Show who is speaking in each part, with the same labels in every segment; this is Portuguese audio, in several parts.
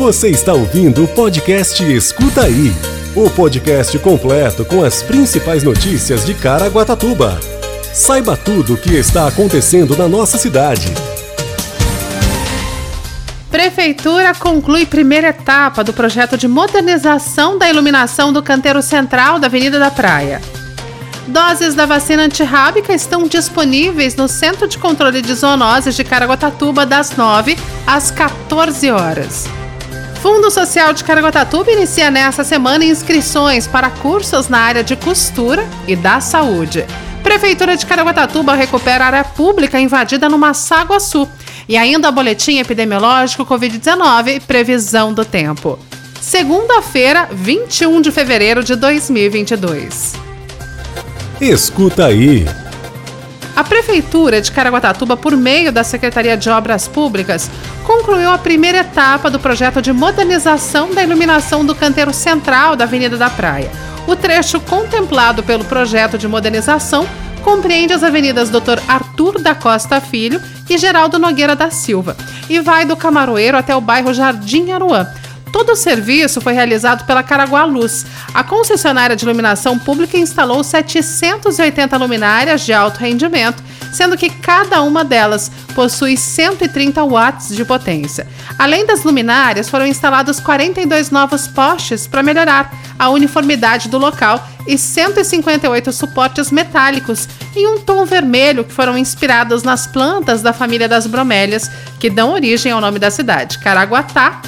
Speaker 1: Você está ouvindo o podcast Escuta Aí o podcast completo com as principais notícias de Caraguatatuba. Saiba tudo o que está acontecendo na nossa cidade.
Speaker 2: Prefeitura conclui primeira etapa do projeto de modernização da iluminação do canteiro central da Avenida da Praia. Doses da vacina antirrábica estão disponíveis no Centro de Controle de Zoonoses de Caraguatatuba das 9 às 14 horas. Fundo Social de Caraguatatuba inicia nesta semana inscrições para cursos na área de costura e da saúde. Prefeitura de Caraguatatuba recupera área pública invadida no Massaguaçu. E ainda boletim epidemiológico Covid-19 e previsão do tempo. Segunda-feira, 21 de fevereiro de 2022.
Speaker 1: Escuta aí.
Speaker 2: A Prefeitura de Caraguatatuba, por meio da Secretaria de Obras Públicas, concluiu a primeira etapa do projeto de modernização da iluminação do canteiro central da Avenida da Praia. O trecho contemplado pelo projeto de modernização compreende as avenidas Dr. Arthur da Costa Filho e Geraldo Nogueira da Silva e vai do Camaroeiro até o bairro Jardim Aruã. Todo o serviço foi realizado pela Caraguá Luz. A concessionária de iluminação pública instalou 780 luminárias de alto rendimento, sendo que cada uma delas possui 130 watts de potência. Além das luminárias, foram instalados 42 novos postes para melhorar a uniformidade do local e 158 suportes metálicos em um tom vermelho que foram inspirados nas plantas da família das bromélias, que dão origem ao nome da cidade, Caraguatá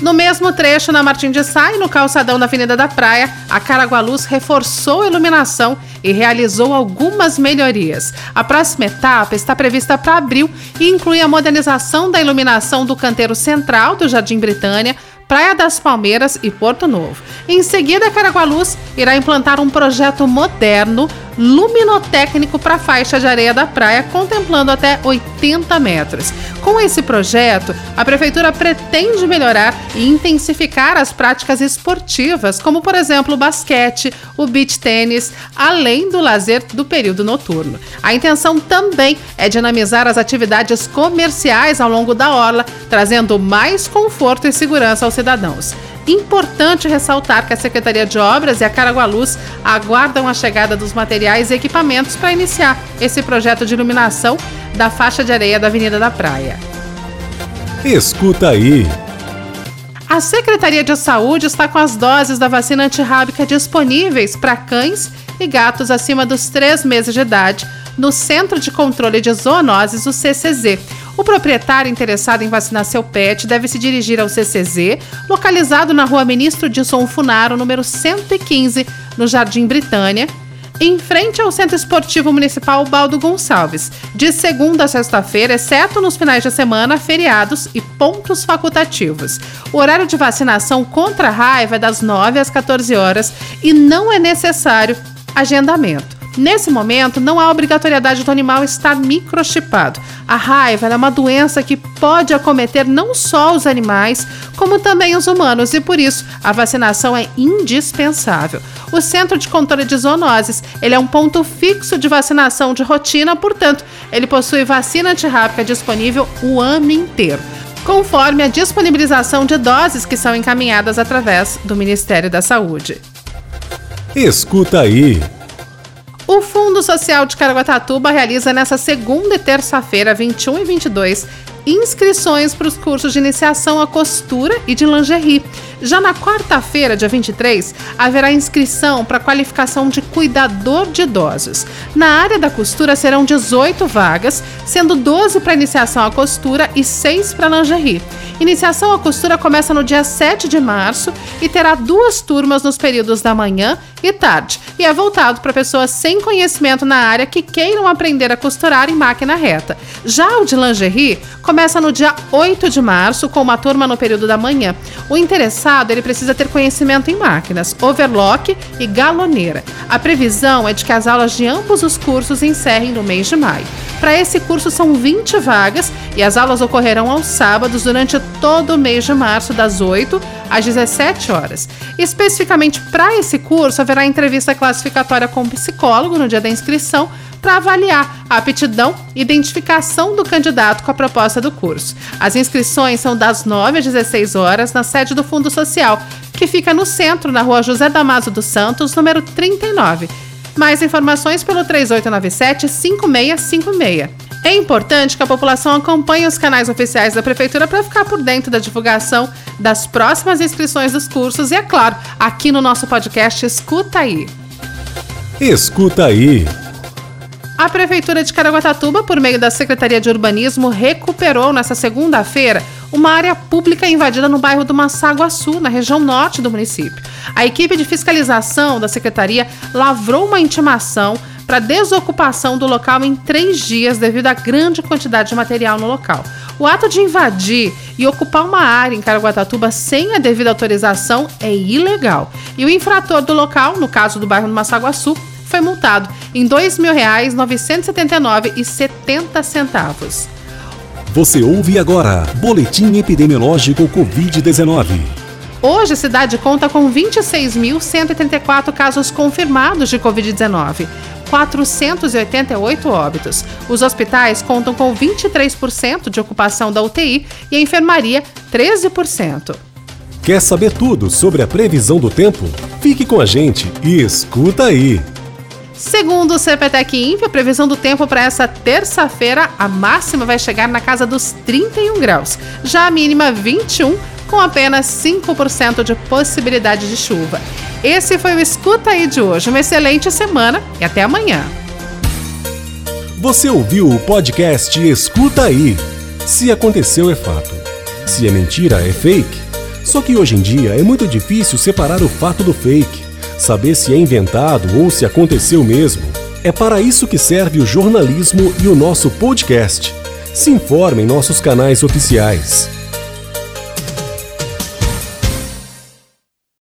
Speaker 2: no mesmo trecho, na Martim de Sá e no calçadão da Avenida da Praia, a Caragualuz reforçou a iluminação e realizou algumas melhorias. A próxima etapa está prevista para abril e inclui a modernização da iluminação do canteiro central do Jardim Britânia, Praia das Palmeiras e Porto Novo. Em seguida, Caragualuz irá implantar um projeto moderno luminotécnico para a faixa de areia da praia, contemplando até 80 metros. Com esse projeto, a Prefeitura pretende melhorar e intensificar as práticas esportivas, como, por exemplo, o basquete, o beach tênis, além do lazer do período noturno. A intenção também é dinamizar as atividades comerciais ao longo da orla, trazendo mais conforto e segurança aos cidadãos. Importante ressaltar que a Secretaria de Obras e a Caragualuz aguardam a chegada dos materiais e equipamentos para iniciar esse projeto de iluminação da faixa de areia da Avenida da Praia.
Speaker 1: Escuta aí.
Speaker 2: A Secretaria de Saúde está com as doses da vacina antirrábica disponíveis para cães e gatos acima dos 3 meses de idade no Centro de Controle de Zoonoses, o CCZ. O proprietário interessado em vacinar seu pet deve se dirigir ao CCZ, localizado na rua Ministro Dilson Funaro, número 115, no Jardim Britânia, em frente ao Centro Esportivo Municipal Baldo Gonçalves, de segunda a sexta-feira, exceto nos finais de semana, feriados e pontos facultativos. O horário de vacinação contra a raiva é das 9 às 14 horas e não é necessário agendamento. Nesse momento, não há obrigatoriedade do animal estar microchipado. A raiva é uma doença que pode acometer não só os animais, como também os humanos, e por isso a vacinação é indispensável. O Centro de Controle de Zoonoses ele é um ponto fixo de vacinação de rotina, portanto, ele possui vacina antirrábica disponível o ano inteiro conforme a disponibilização de doses que são encaminhadas através do Ministério da Saúde.
Speaker 1: Escuta aí.
Speaker 2: O Fundo Social de Caraguatatuba realiza nesta segunda e terça-feira, 21 e 22, inscrições para os cursos de iniciação à costura e de lingerie. Já na quarta-feira, dia 23, haverá inscrição para qualificação de cuidador de idosos. Na área da costura serão 18 vagas, sendo 12 para iniciação à costura e 6 para lingerie. Iniciação à costura começa no dia 7 de março e terá duas turmas nos períodos da manhã e tarde, e é voltado para pessoas sem conhecimento na área que queiram aprender a costurar em máquina reta. Já o de lingerie começa no dia 8 de março, com uma turma no período da manhã. O interessado interessado, ele precisa ter conhecimento em máquinas, overlock e galoneira. A previsão é de que as aulas de ambos os cursos encerrem no mês de maio. Para esse curso são 20 vagas e as aulas ocorrerão aos sábados durante todo o mês de março, das 8 às 17 horas. Especificamente para esse curso, haverá entrevista classificatória com o psicólogo no dia da inscrição para avaliar a aptidão e identificação do candidato com a proposta do curso. As inscrições são das 9 às 16 horas na sede do Fundo Social, que fica no centro, na rua José Damaso dos Santos, número 39. Mais informações pelo 3897-5656. É importante que a população acompanhe os canais oficiais da Prefeitura para ficar por dentro da divulgação das próximas inscrições dos cursos e, é claro, aqui no nosso podcast Escuta Aí.
Speaker 1: Escuta Aí.
Speaker 2: A Prefeitura de Caraguatatuba, por meio da Secretaria de Urbanismo, recuperou nesta segunda-feira uma área pública invadida no bairro do Massaguaçu, na região norte do município. A equipe de fiscalização da Secretaria lavrou uma intimação para desocupação do local em três dias devido à grande quantidade de material no local. O ato de invadir e ocupar uma área em Caraguatatuba sem a devida autorização é ilegal. E o infrator do local, no caso do bairro do Massaguaçu, foi multado em R$ 2.979,70.
Speaker 1: Você ouve agora Boletim Epidemiológico Covid-19.
Speaker 2: Hoje a cidade conta com 26.134 casos confirmados de Covid-19. 488 óbitos. Os hospitais contam com 23% de ocupação da UTI e a enfermaria 13%.
Speaker 1: Quer saber tudo sobre a previsão do tempo? Fique com a gente e escuta aí!
Speaker 2: Segundo o CPTEC Inf, a previsão do tempo para essa terça-feira, a máxima vai chegar na casa dos 31 graus, já a mínima 21, com apenas 5% de possibilidade de chuva. Esse foi o Escuta aí de hoje. Uma excelente semana e até amanhã.
Speaker 1: Você ouviu o podcast Escuta aí. Se aconteceu é fato. Se é mentira é fake. Só que hoje em dia é muito difícil separar o fato do fake saber se é inventado ou se aconteceu mesmo. É para isso que serve o jornalismo e o nosso podcast. Se informe em nossos canais oficiais.